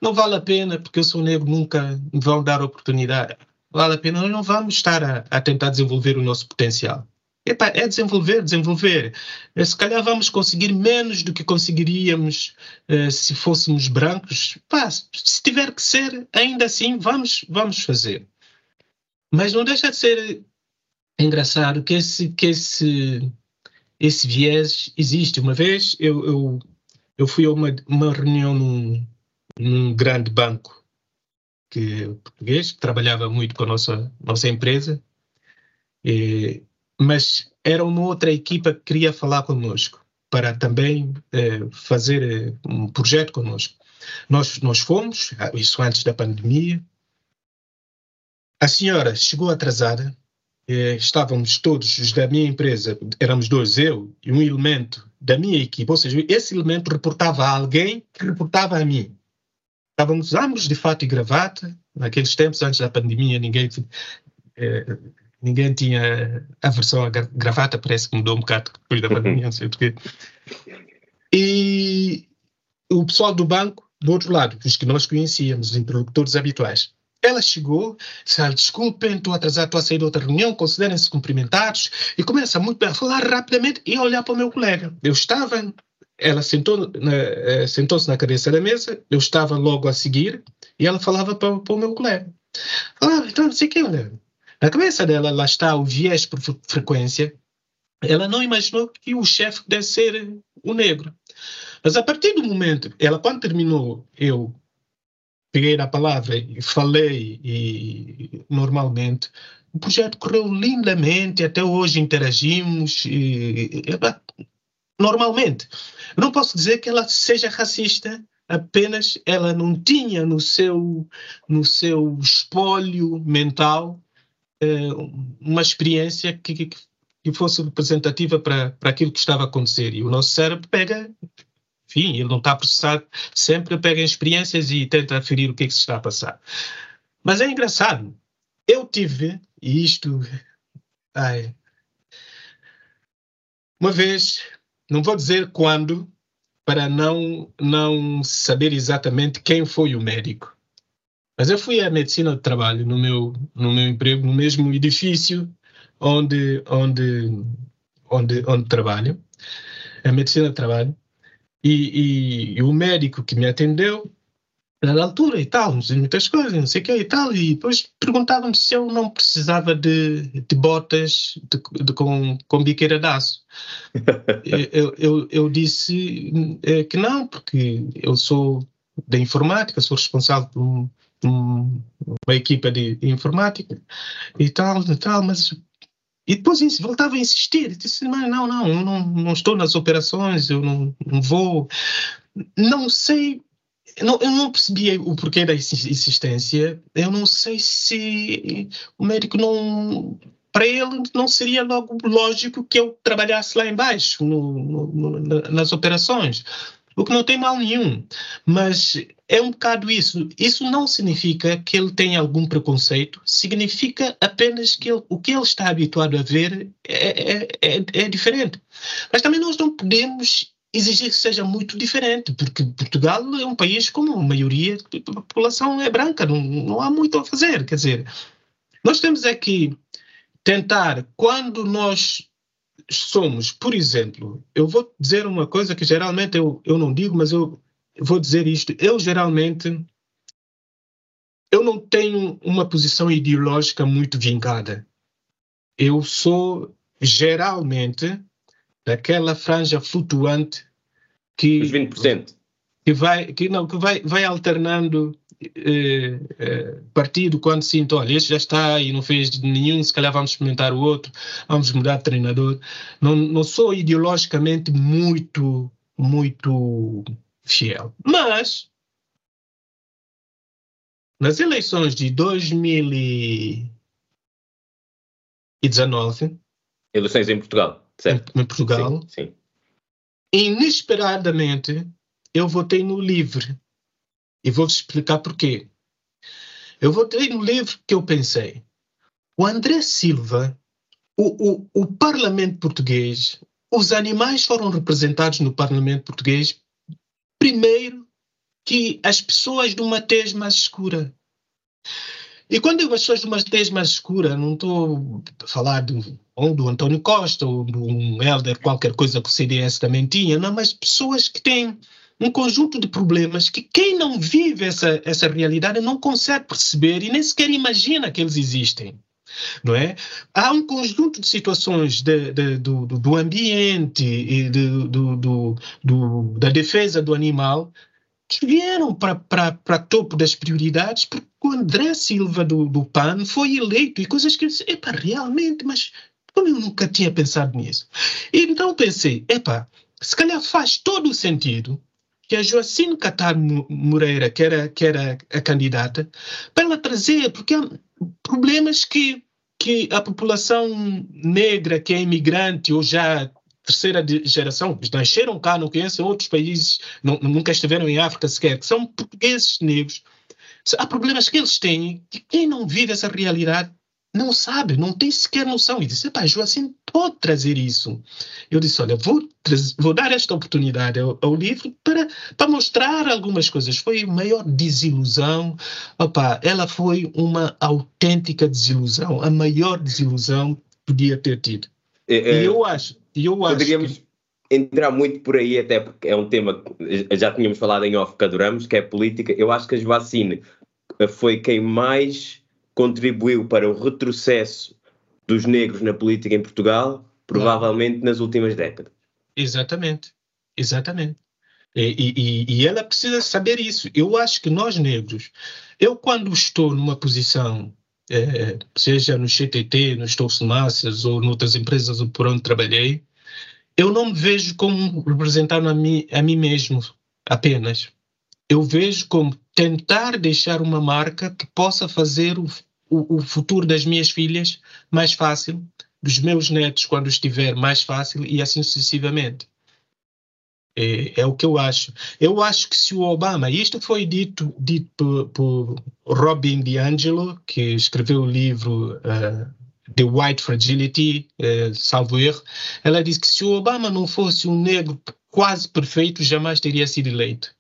não vale a pena, porque eu sou negro, nunca me vão dar oportunidade, vale a pena, nós não vamos estar a, a tentar desenvolver o nosso potencial. Epa, é desenvolver, desenvolver. Eh, se calhar vamos conseguir menos do que conseguiríamos uh, se fôssemos brancos. Pá, se tiver que ser, ainda assim, vamos, vamos fazer. Mas não deixa de ser engraçado que esse, que esse, esse viés existe. Uma vez eu, eu, eu fui a uma, uma reunião num, num grande banco que português, que trabalhava muito com a nossa, nossa empresa, e, mas era uma outra equipa que queria falar conosco para também eh, fazer eh, um projeto conosco. Nós, nós fomos, ah, isso antes da pandemia. A senhora chegou atrasada, eh, estávamos todos os da minha empresa, éramos dois, eu e um elemento da minha equipe, ou seja, esse elemento reportava a alguém que reportava a mim. Estávamos ambos de fato e gravata. Naqueles tempos, antes da pandemia, ninguém, eh, ninguém tinha aversão à gravata. Parece que mudou um bocado depois da pandemia, não sei porquê. E o pessoal do banco, do outro lado, os que nós conhecíamos, os interlocutores habituais, ela chegou, disse, ah, desculpem, estou atrasado, estou a sair de outra reunião, considerem-se cumprimentados, e começa muito bem a falar rapidamente e a olhar para o meu colega. Eu estava ela sentou, eh, sentou-se na cabeça da mesa, eu estava logo a seguir, e ela falava para, para o meu colega. Falava, então, não sei o que, olha. Na cabeça dela, lá está o viés por frequência. Ela não imaginou que o chefe deve ser o negro. Mas a partir do momento, ela quando terminou, eu peguei na palavra e falei e normalmente o projeto correu lindamente, até hoje interagimos e, e, normalmente. Não posso dizer que ela seja racista, apenas ela não tinha no seu, no seu espólio mental eh, uma experiência que, que, que fosse representativa para, para aquilo que estava a acontecer. E o nosso cérebro pega, enfim, ele não está a processar sempre, pega experiências e tenta aferir o que, é que se está a passar. Mas é engraçado. Eu tive, e isto. Ai, uma vez não vou dizer quando, para não, não saber exatamente quem foi o médico. Mas eu fui à medicina de trabalho no meu, no meu emprego, no mesmo edifício onde, onde, onde, onde trabalho, a medicina de trabalho, e, e, e o médico que me atendeu na altura e tal, muitas coisas, não sei o que e tal, e depois perguntavam-me se eu não precisava de, de botas de, de, com, com biqueira de aço. *laughs* eu, eu, eu disse eh, que não, porque eu sou da informática, sou responsável por um, uma equipa de informática e tal, e tal, mas e depois voltava a insistir, disse, mas não, não, eu não, não estou nas operações, eu não, não vou, não sei não, eu não percebi o porquê da insistência. Eu não sei se o médico não. Para ele, não seria logo lógico que eu trabalhasse lá embaixo, no, no, nas operações. o que não tem mal nenhum. Mas é um bocado isso. Isso não significa que ele tenha algum preconceito, significa apenas que ele, o que ele está habituado a ver é, é, é, é diferente. Mas também nós não podemos exigir que seja muito diferente, porque Portugal é um país como a maioria da população é branca, não, não há muito a fazer. Quer dizer, nós temos é que tentar, quando nós somos, por exemplo, eu vou dizer uma coisa que geralmente eu, eu não digo, mas eu vou dizer isto. Eu geralmente eu não tenho uma posição ideológica muito vingada. Eu sou geralmente daquela franja flutuante que os 20% que vai que não que vai vai alternando eh, eh, partido quando sinto, olha, este já está e não fez nenhum, se calhar vamos experimentar o outro, vamos mudar de treinador. Não, não sou ideologicamente muito, muito fiel. Mas, nas eleições de 2019... Eleições em Portugal, certo? Em, Portugal. Sim, sim. Inesperadamente, eu votei no LIVRE e vou-vos explicar porquê. Eu vou ter no livro que eu pensei. O André Silva, o, o, o Parlamento Português, os animais foram representados no Parlamento Português primeiro que as pessoas de uma tez mais escura. E quando digo as pessoas de uma tez mais escura, não estou a falar do, ou do António Costa ou de um Helder, qualquer coisa que o CDS também tinha, não, mas pessoas que têm um conjunto de problemas que quem não vive essa, essa realidade não consegue perceber e nem sequer imagina que eles existem. Não é? Há um conjunto de situações de, de, do, do ambiente e de, do, do, da defesa do animal que vieram para topo das prioridades porque o André Silva do, do PAN foi eleito e coisas que eu disse, epa, realmente, mas como eu nunca tinha pensado nisso? E então pensei, epa, se calhar faz todo o sentido que a Joacine Catar Moreira, que era, que era a candidata, para ela trazer, porque há problemas que, que a população negra, que é imigrante ou já terceira geração, que nasceram cá, não conhecem outros países, não, nunca estiveram em África sequer, que são portugueses negros, há problemas que eles têm que quem não vive essa realidade não sabe, não tem sequer noção. E disse, pá, Joacim pode trazer isso. Eu disse, olha, vou, vou dar esta oportunidade ao, ao, livro para, para mostrar algumas coisas. Foi a maior desilusão. Opa, ela foi uma autêntica desilusão, a maior desilusão que podia ter tido. É, é, e eu acho, eu acho poderíamos que... entrar muito por aí, até porque é um tema que já tínhamos falado em off que adoramos, que é política. Eu acho que a Joacine foi quem mais contribuiu para o retrocesso dos negros na política em Portugal, provavelmente nas últimas décadas. Exatamente, exatamente. E, e, e, ela precisa saber isso. Eu acho que nós negros, eu quando estou numa posição, é, seja no CTT, nos Toastmasters ou noutras empresas por onde trabalhei, eu não me vejo como representando a mim, a mim mesmo apenas eu vejo como tentar deixar uma marca que possa fazer o, o, o futuro das minhas filhas mais fácil, dos meus netos quando estiver mais fácil e assim sucessivamente. É, é, o que eu acho. Eu acho que se o Obama, isto foi dito, dito por, por Robin DiAngelo, que escreveu o livro uh, The White Fragility, uh, salvo erro, ela diz que se o Obama não fosse um negro quase perfeito, jamais teria sido eleito.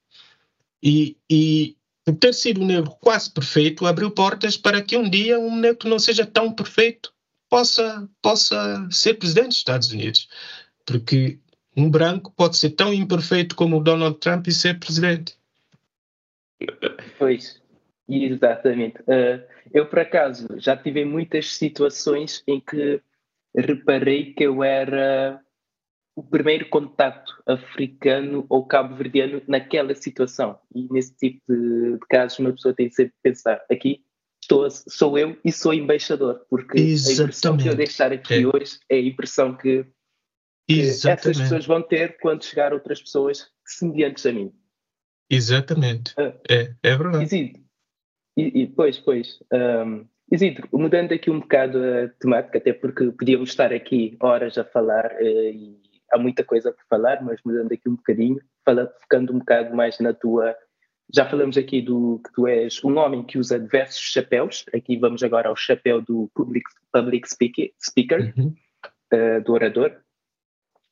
E, e ter sido um negro quase perfeito abriu portas para que um dia um negro que não seja tão perfeito possa, possa ser presidente dos Estados Unidos. Porque um branco pode ser tão imperfeito como o Donald Trump e ser presidente. Pois, exatamente. Uh, eu, por acaso, já tive muitas situações em que reparei que eu era o primeiro contacto africano ou cabo-verdiano naquela situação. E nesse tipo de, de, casos, uma pessoa tem de sempre pensar: aqui estou, sou eu e sou embaixador, porque Exatamente. a impressão que eu deixo estar aqui é. hoje é a impressão que, que essas pessoas vão ter quando chegar outras pessoas semelhantes a mim. Exatamente. Uh, é, é verdade. Isidro, e, e pois, pois. Um, Isidro, mudando aqui um bocado a temática, até porque podíamos estar aqui horas a falar uh, e há muita coisa para falar, mas mudando aqui um bocadinho, fala, focando um bocado mais na tua. Já falamos aqui do que tu és um homem que usa diversos chapéus. Aqui vamos agora ao chapéu do public, public speaker, speaker uhum. uh, do orador.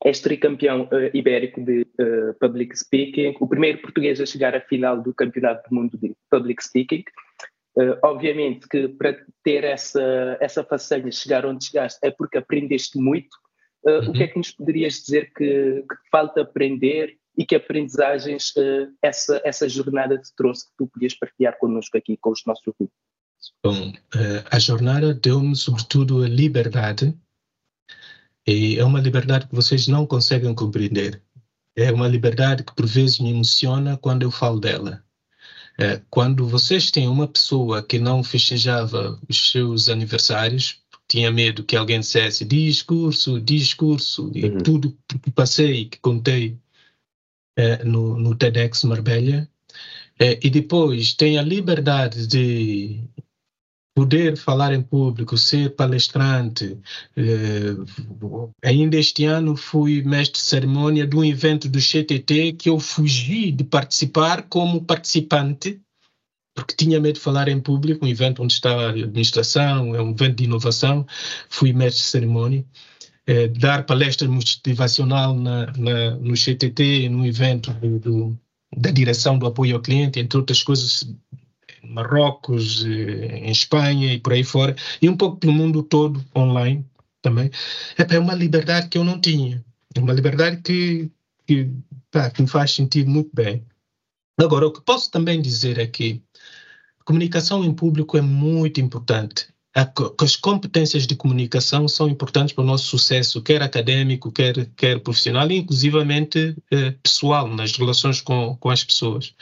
És tricampeão uh, ibérico de uh, public speaking, o primeiro português a chegar à final do Campeonato do Mundo de Public Speaking. Uh, obviamente que para ter essa, essa façanha, chegar onde chegaste, é porque aprendeste muito. Uh, uhum. O que é uhum. que nos poderias dizer que, que falta aprender e que aprendizagens uh, essa, essa jornada te trouxe que tu podias partilhar connosco aqui, com os nossos ouvintes? Bom, a jornada deu-me sobretudo a liberdade e é uma liberdade que vocês não conseguem compreender. É uma liberdade que por vezes me emociona quando eu falo dela é, quando vocês têm uma pessoa que não festejava os seus aniversários, tinha medo que alguém dissesse discurso, discurso, e uhum. tudo que passei, que contei é, no, no TEDx Marbella, é, e depois tem a liberdade de poder falar em público, ser palestrante. Eh, ainda este ano fui mestre de cerimônia de um evento do CTT que eu fugi de participar como participante, porque tinha medo de falar em público, um evento onde está a administração, é um evento de inovação, fui mestre de cerimônia. Eh, dar palestra motivacional na, na, no CTT, num evento do, do, da direção do apoio ao cliente, entre outras coisas Marrocos, eh, em Espanha e por aí fora, e um pouco pelo mundo todo online também. É uma liberdade que eu não tinha, uma liberdade que, que, pá, que me faz sentir muito bem. Agora, o que posso também dizer é que a comunicação em público é muito importante. As competências de comunicação são importantes para o nosso sucesso, quer acadêmico, quer, quer profissional, e inclusivamente eh, pessoal, nas relações com, com as pessoas.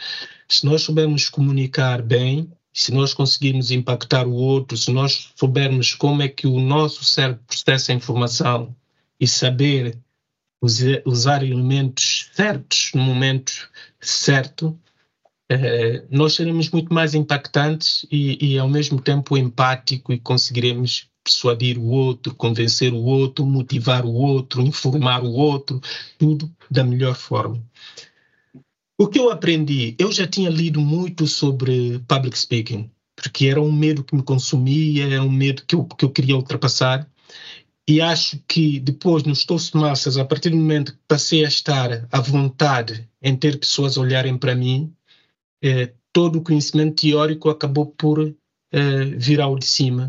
Se nós soubermos comunicar bem, se nós conseguirmos impactar o outro, se nós soubermos como é que o nosso cérebro processa a informação e saber usar elementos certos no momento certo, eh, nós seremos muito mais impactantes e, e, ao mesmo tempo empático e conseguiremos persuadir o outro, convencer o outro, motivar o outro, informar o outro, tudo da melhor forma. O que eu aprendi, eu já tinha lido muito sobre public speaking, porque era um medo que me consumia, era um medo que eu, que eu queria ultrapassar. E acho que depois, nos Toastmasters, a partir do momento que passei a estar à vontade em ter pessoas olharem para mim, eh, todo o conhecimento teórico acabou por eh, vir ao de cima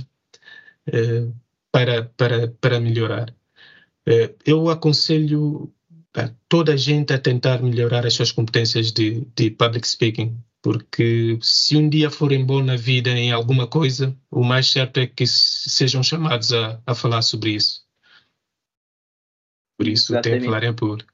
eh, para, para, para melhorar. Eh, eu aconselho toda a gente a tentar melhorar as suas competências de, de public speaking, porque se um dia forem bom na vida em alguma coisa, o mais certo é que sejam chamados a, a falar sobre isso. Por isso, tem que falar em público.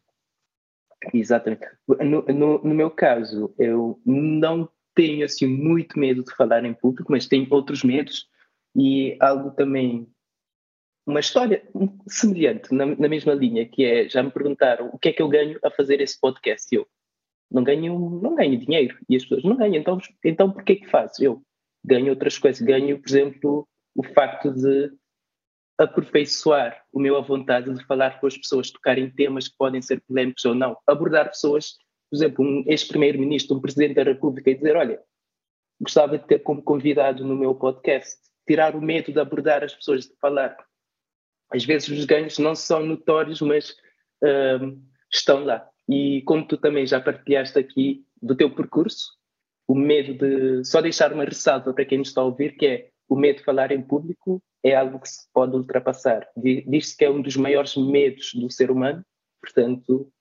Exatamente. No, no, no, meu caso, eu não tenho assim muito medo de falar em público, mas tenho outros medos e algo também uma história semelhante, na, na, mesma linha, que é, já me perguntaram o que é que eu ganho a fazer esse podcast. Eu não ganho, não ganho dinheiro. E as pessoas não ganham, então, então por que faço? Eu ganho outras coisas. Ganho, por exemplo, o facto de aperfeiçoar o meu à vontade de falar com as pessoas, tocar em temas que podem ser polémicos ou não, abordar pessoas, por exemplo, um ex-primeiro-ministro, um presidente da República, e dizer: Olha, gostava de ter como convidado no meu podcast, tirar o medo de abordar as pessoas, de falar às vezes os ganhos não são notórios, mas uh, estão lá. E como tu também já partilhaste aqui do teu percurso, o medo de. Só deixar uma ressalva para quem nos está a ouvir, que é o medo de falar em público é algo que se pode ultrapassar. Diz-se que é um dos maiores medos do ser humano, portanto,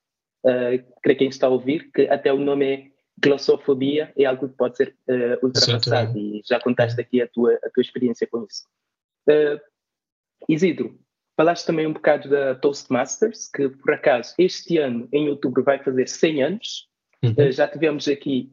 uh, para quem está a ouvir, que até o nome é glossofobia, é algo que pode ser uh, ultrapassado. E já contaste aqui a tua, a tua experiência com isso. Uh, Isidro, Falaste também um bocado da Toastmasters, que por acaso este ano, em outubro, vai fazer 100 anos. Uhum. Uh, já tivemos aqui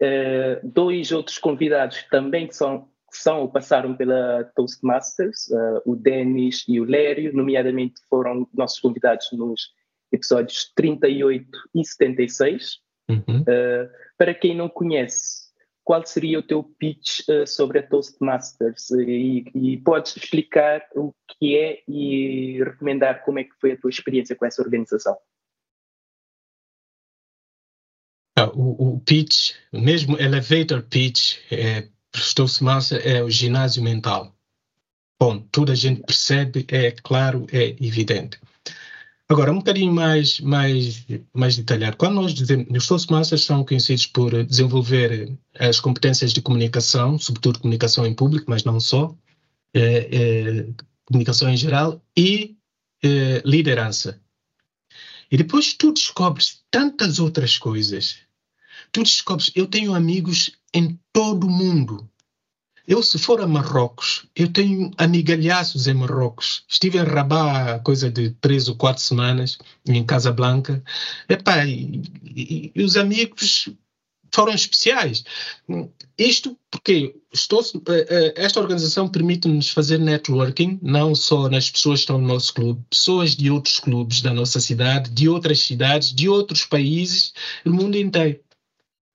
uh, dois outros convidados também que são, que são ou passaram pela Toastmasters, uh, o Denis e o Lério, nomeadamente foram nossos convidados nos episódios 38 e 76. Uhum. para quem não conhece, qual seria o teu pitch uh, sobre a Toastmasters e, e, podes explicar o que é e recomendar como é que foi a tua experiência com essa organização. Ah, o, o, pitch, mesmo elevator pitch, é, Toastmaster é o ginásio mental. Bom, toda a gente percebe, é claro, é evidente. Agora, um bocadinho mais, mais, mais detalhado. Quando nós dizemos, os Toastmasters são conhecidos por desenvolver as competências de comunicação, sobretudo comunicação em público, mas não só, é, é, comunicação em geral e é, liderança. E depois tu descobres tantas outras coisas. Tu descobres, eu tenho amigos em todo o mundo eu, se for a Marrocos, eu tenho amigalhaços em Marrocos. Estive em Rabat há coisa de três ou quatro semanas, em Casablanca. Epá, e, e, e os amigos foram especiais. Isto porque estou, eh, eh, esta organização permite-nos fazer networking, não só nas pessoas que estão no nosso clube, pessoas de outros clubes da nossa cidade, de outras cidades, de outros países, do mundo inteiro.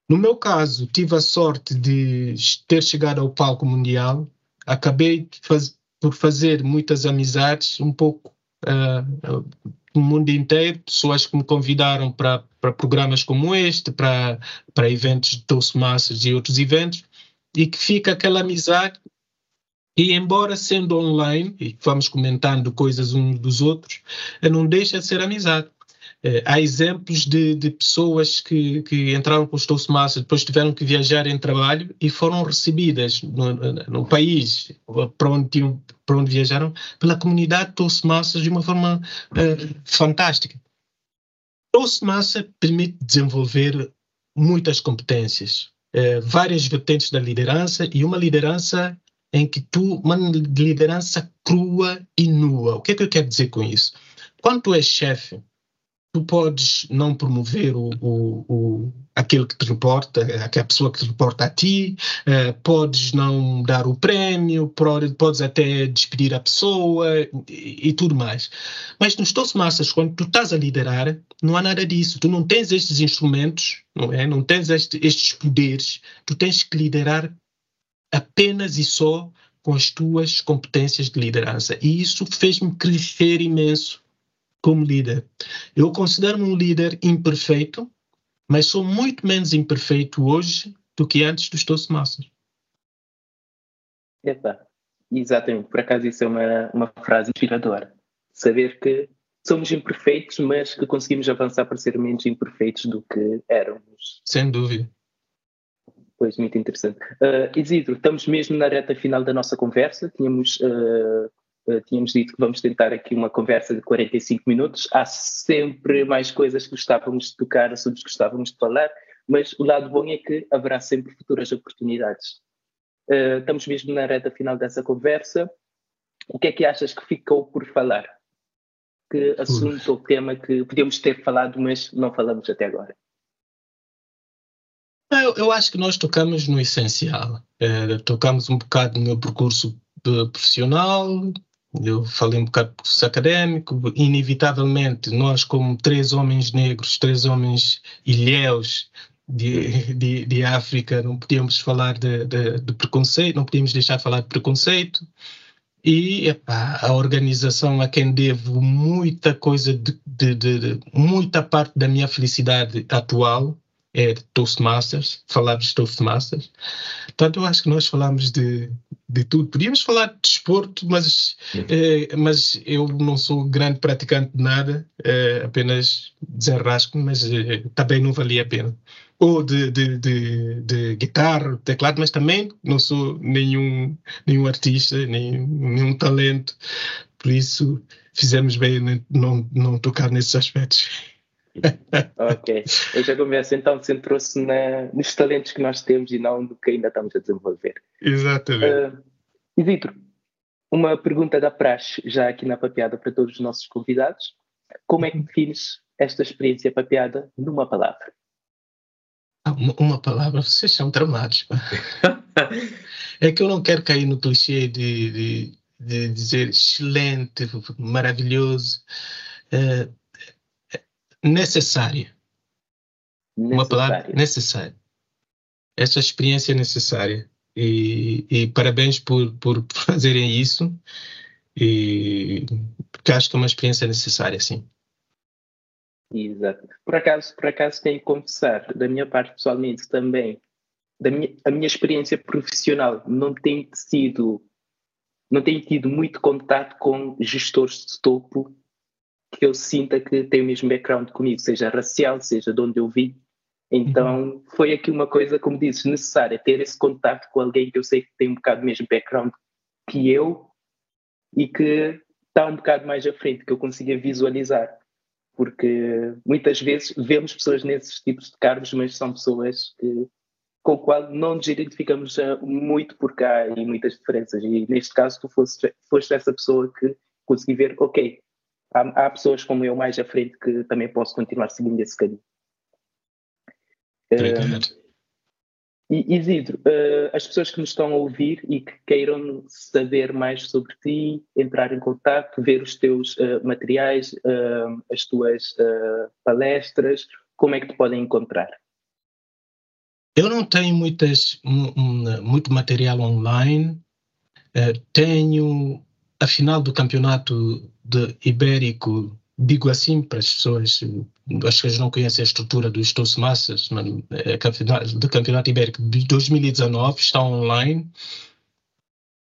No meu caso, tive a sorte de ter chegado ao palco mundial, acabei faz, por fazer muitas amizades, um pouco uh, no mundo inteiro, pessoas que me convidaram para, programas como este, para, para eventos de Toastmasters e outros eventos, e que fica aquela amizade. E embora sendo online, e vamos comentando coisas uns dos outros, não deixa de ser amizade. Eh, há exemplos de, de pessoas que, que, entraram com os Toastmasters, depois tiveram que viajar em trabalho e foram recebidas no, no país para onde, tinham, para onde viajaram pela comunidade Toastmasters de uma forma uh, fantástica. Toastmaster permite desenvolver muitas competências, uh, várias vertentes da liderança e uma liderança em que tu, uma liderança crua e nua. O que é que eu quero dizer com isso? Quando tu és chefe, tu podes não promover o, o, o, aquele que te reporta, aquela pessoa que te reporta a ti, uh, podes não dar o prémio, podes até despedir a pessoa e, e tudo mais. Mas nos Toastmasters, quando tu estás a liderar, não há nada disso. Tu não tens estes instrumentos, não é? Não tens este, estes poderes. Tu tens que liderar apenas e só com as tuas competências de liderança. E isso fez-me crescer imenso como líder. Eu considero-me um líder imperfeito, mas sou muito menos imperfeito hoje do que antes dos Toastmasters. Epa, exatamente. Por acaso isso é uma, uma frase inspiradora. Saber que somos imperfeitos, mas que conseguimos avançar para ser menos imperfeitos do que éramos. Sem dúvida. Pois, muito interessante. Uh, Isidro, estamos mesmo na reta final da nossa conversa. Tínhamos uh, tínhamos dito que vamos tentar aqui uma conversa de 45 minutos. Há sempre mais coisas que gostávamos de tocar, assuntos que gostávamos de falar, mas o lado bom é que haverá sempre futuras oportunidades. Uh, estamos mesmo na reta final dessa conversa. O que é que achas que ficou por falar? Que assunto ou tema que podíamos ter falado, mas não falamos até agora? Eu, eu acho que nós tocamos no essencial. É, tocamos um bocado no meu percurso profissional, eu falei um bocado do curso académico, inevitavelmente nós como três homens negros, três homens ilhéus de, de, de África, não podíamos falar de, de, de, preconceito, não podíamos deixar de falar de preconceito, e epá, a organização a quem devo muita coisa, de, muita parte da minha felicidade atual, é Toastmasters, falámos de Toastmasters. Portanto, eu acho que nós falámos de, de tudo. Podíamos falar de desporto, mas, é, mas eu não sou grande praticante de nada, é, apenas desenrasco, mas é, também não valia a pena. Ou de, de, de, de, guitarra, teclado, mas também não sou nenhum, nenhum artista, nenhum, nenhum talento. Por isso, fizemos bem não, não tocar nesses aspectos. Ok. Hoje a conversa então centrou-se nos talentos que nós temos e não no que ainda estamos a desenvolver. Exatamente. Uh, e Vitor, uma pergunta da praxe já aqui na papeada para todos os nossos convidados. Como é que defines esta experiência papeada numa palavra? Ah, uma, uma palavra, vocês são tramados. *laughs* é que eu não quero cair no clichê de, de, de dizer excelente, maravilhoso. Uh, necessária. Uma palavra necessária. essa experiência necessária. E, e parabéns por, por *laughs* fazerem isso, e, porque acho que é uma experiência necessária, sim. Exato. Por acaso, por acaso tenho que confessar, da minha parte pessoalmente também, da minha, a minha experiência profissional não tem sido, não tenho tido muito contato com gestores de topo que eu sinta que têm o mesmo background comigo, seja racial, seja de onde eu vim. Então uhum. foi aqui uma coisa, como dizes, necessária, ter esse contato com alguém que eu sei que tem um bocado o mesmo background que eu e que está um bocado mais à frente, que eu consiga visualizar porque muitas vezes vemos pessoas nesses tipos de cargos, mas são pessoas que, com o qual não nos identificamos muito porque há muitas diferenças. E neste caso, tu foste, foste essa pessoa que consegui ver, ok, há, há, pessoas como eu mais à frente que também posso continuar seguindo esse caminho. E Isidro, uh, as pessoas que nos estão a ouvir e que queiram saber mais sobre ti, entrar em contato, ver os teus uh, materiais, uh, as tuas palestras, como é que te podem encontrar? Eu não tenho muitas, muito material online. tenho a final do campeonato de ibérico digo assim para as pessoas, que eles não conhecem a estrutura dos Toastmasters, do Campeonato Ibérico de 2019, está online.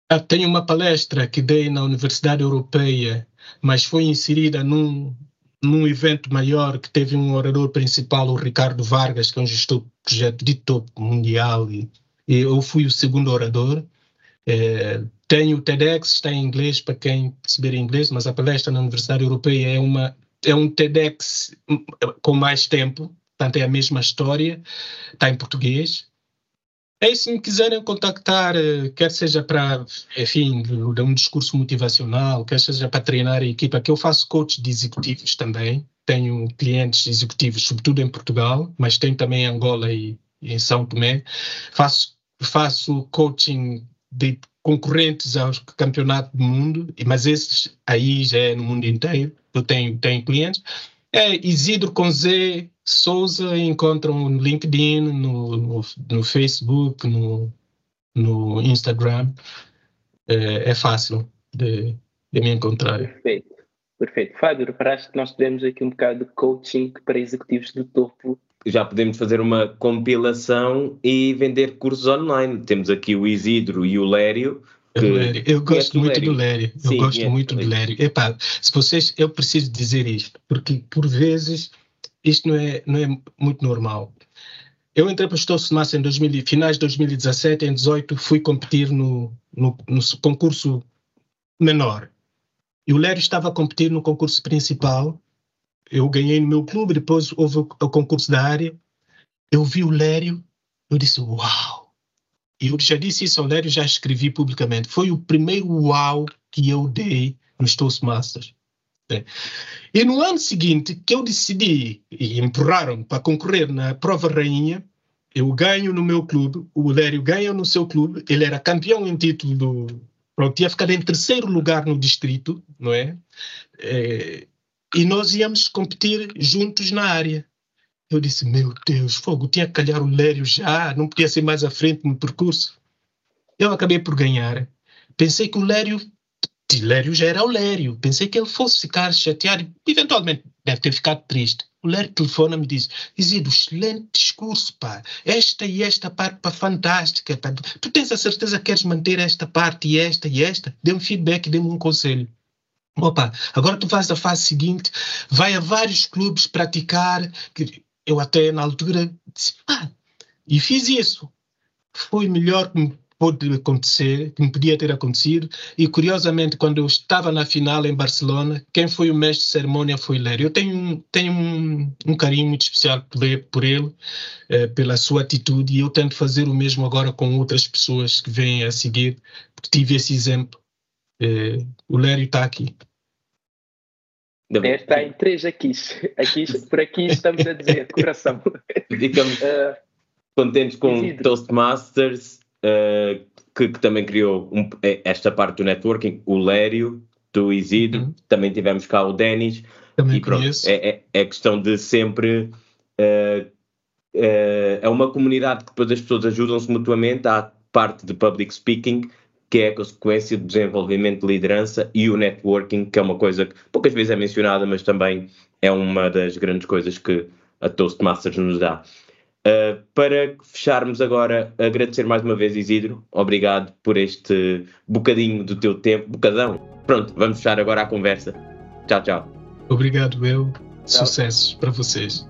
Ah, tenho uma palestra que dei na Universidade Europeia, mas foi inserida num, num evento maior que teve um orador principal, o Ricardo Vargas, que é um gestor de projeto de topo mundial, e eu fui o segundo orador. É, tem o TEDx, está em inglês para quem perceber inglês, mas a palestra na Universidade Europeia é, uma, é um TEDx com mais tempo, portanto é a mesma história, está em português. E se me quiserem contactar, eh, quer seja para, enfim, um discurso motivacional, quer seja para treinar a equipa, que eu faço coach de executivos também, tenho clientes executivos, sobretudo em Portugal, mas tenho também em Angola e, e em São Tomé. Faço, faço coaching de concorrentes ao campeonato do mundo, mas esses aí já é no mundo inteiro, eu tenho, tenho clientes. É Isidro com Z Souza, encontram no LinkedIn, no, no, no Facebook, no, no Instagram. É, é fácil de, de, me encontrar. Perfeito, perfeito. Fábio, reparaste que nós tivemos aqui um bocado de coaching para executivos do topo já podemos fazer uma compilação e vender cursos online. Temos aqui o Isidro e o Lério. Que... Eu gosto muito do Lério. Eu Sim, gosto muito do Lério. Epá, se vocês, eu preciso dizer isto, porque por vezes isto não é, não é muito normal. Eu entrei para o Estou Massa em 2000, finais de 2017, em 2018 fui competir no, no, no concurso menor. E o Lério estava a competir no concurso principal eu ganhei no meu clube, depois houve o, concurso da área. Eu vi o Lério, eu disse, uau! E eu já disse isso ao Lério, já escrevi publicamente. Foi o primeiro uau que eu dei nos Toastmasters. É. E no ano seguinte, que eu decidi, e empurraram para concorrer na prova rainha, eu ganho no meu clube, o Lério ganha no seu clube, ele era campeão em título do. Pronto, ia ficar em terceiro lugar no distrito, não é? é e nós íamos competir juntos na área. Eu disse, meu Deus, fogo, tinha que calhar o Lério já, não podia ser mais à frente no percurso. Eu acabei por ganhar. Pensei que o Lério, o Lério já era o Lério, pensei que ele fosse ficar chateado, eventualmente deve ter ficado triste. O Lério telefona me diz, Isidro, excelente discurso, pá. Esta e esta parte, pá, fantástica. Pá. Tu tens a certeza que queres manter esta parte e esta e esta? Dê-me feedback, dê-me um conselho. Opa, agora tu vais à fase seguinte, vai a vários clubes praticar, eu até na altura disse, ah, e fiz isso. Foi melhor que me pôde acontecer, que me podia ter acontecido, e curiosamente, quando eu estava na final em Barcelona, quem foi o mestre de cerimônia foi Lério. Eu tenho, tenho um, um carinho muito especial por ele, por ele eh, pela sua atitude, e eu tento fazer o mesmo agora com outras pessoas que vêm a seguir, porque tive esse exemplo é, o Lério está aqui. Está em três aqui. aqui. Por aqui estamos a dizer *laughs* coração. Ficamos uh, contentes com Isidro. Toastmasters, uh, que, que, também criou um, é, esta parte do networking, o Lério, do Isidro, uhum. também tivemos cá o Denis. Também e pronto, é, é, é, questão de sempre uh, é uma comunidade que depois as pessoas ajudam-se mutuamente. Há parte de public speaking, que é a consequência do desenvolvimento de liderança e o networking, que é uma coisa que poucas vezes é mencionada, mas também é uma das grandes coisas que a Toastmasters nos dá. Uh, para fecharmos agora, agradecer mais uma vez, Isidro. Obrigado por este bocadinho do teu tempo. Bocadão. Pronto, vamos fechar agora a conversa. Tchau, tchau. Obrigado, eu. Sucessos para vocês.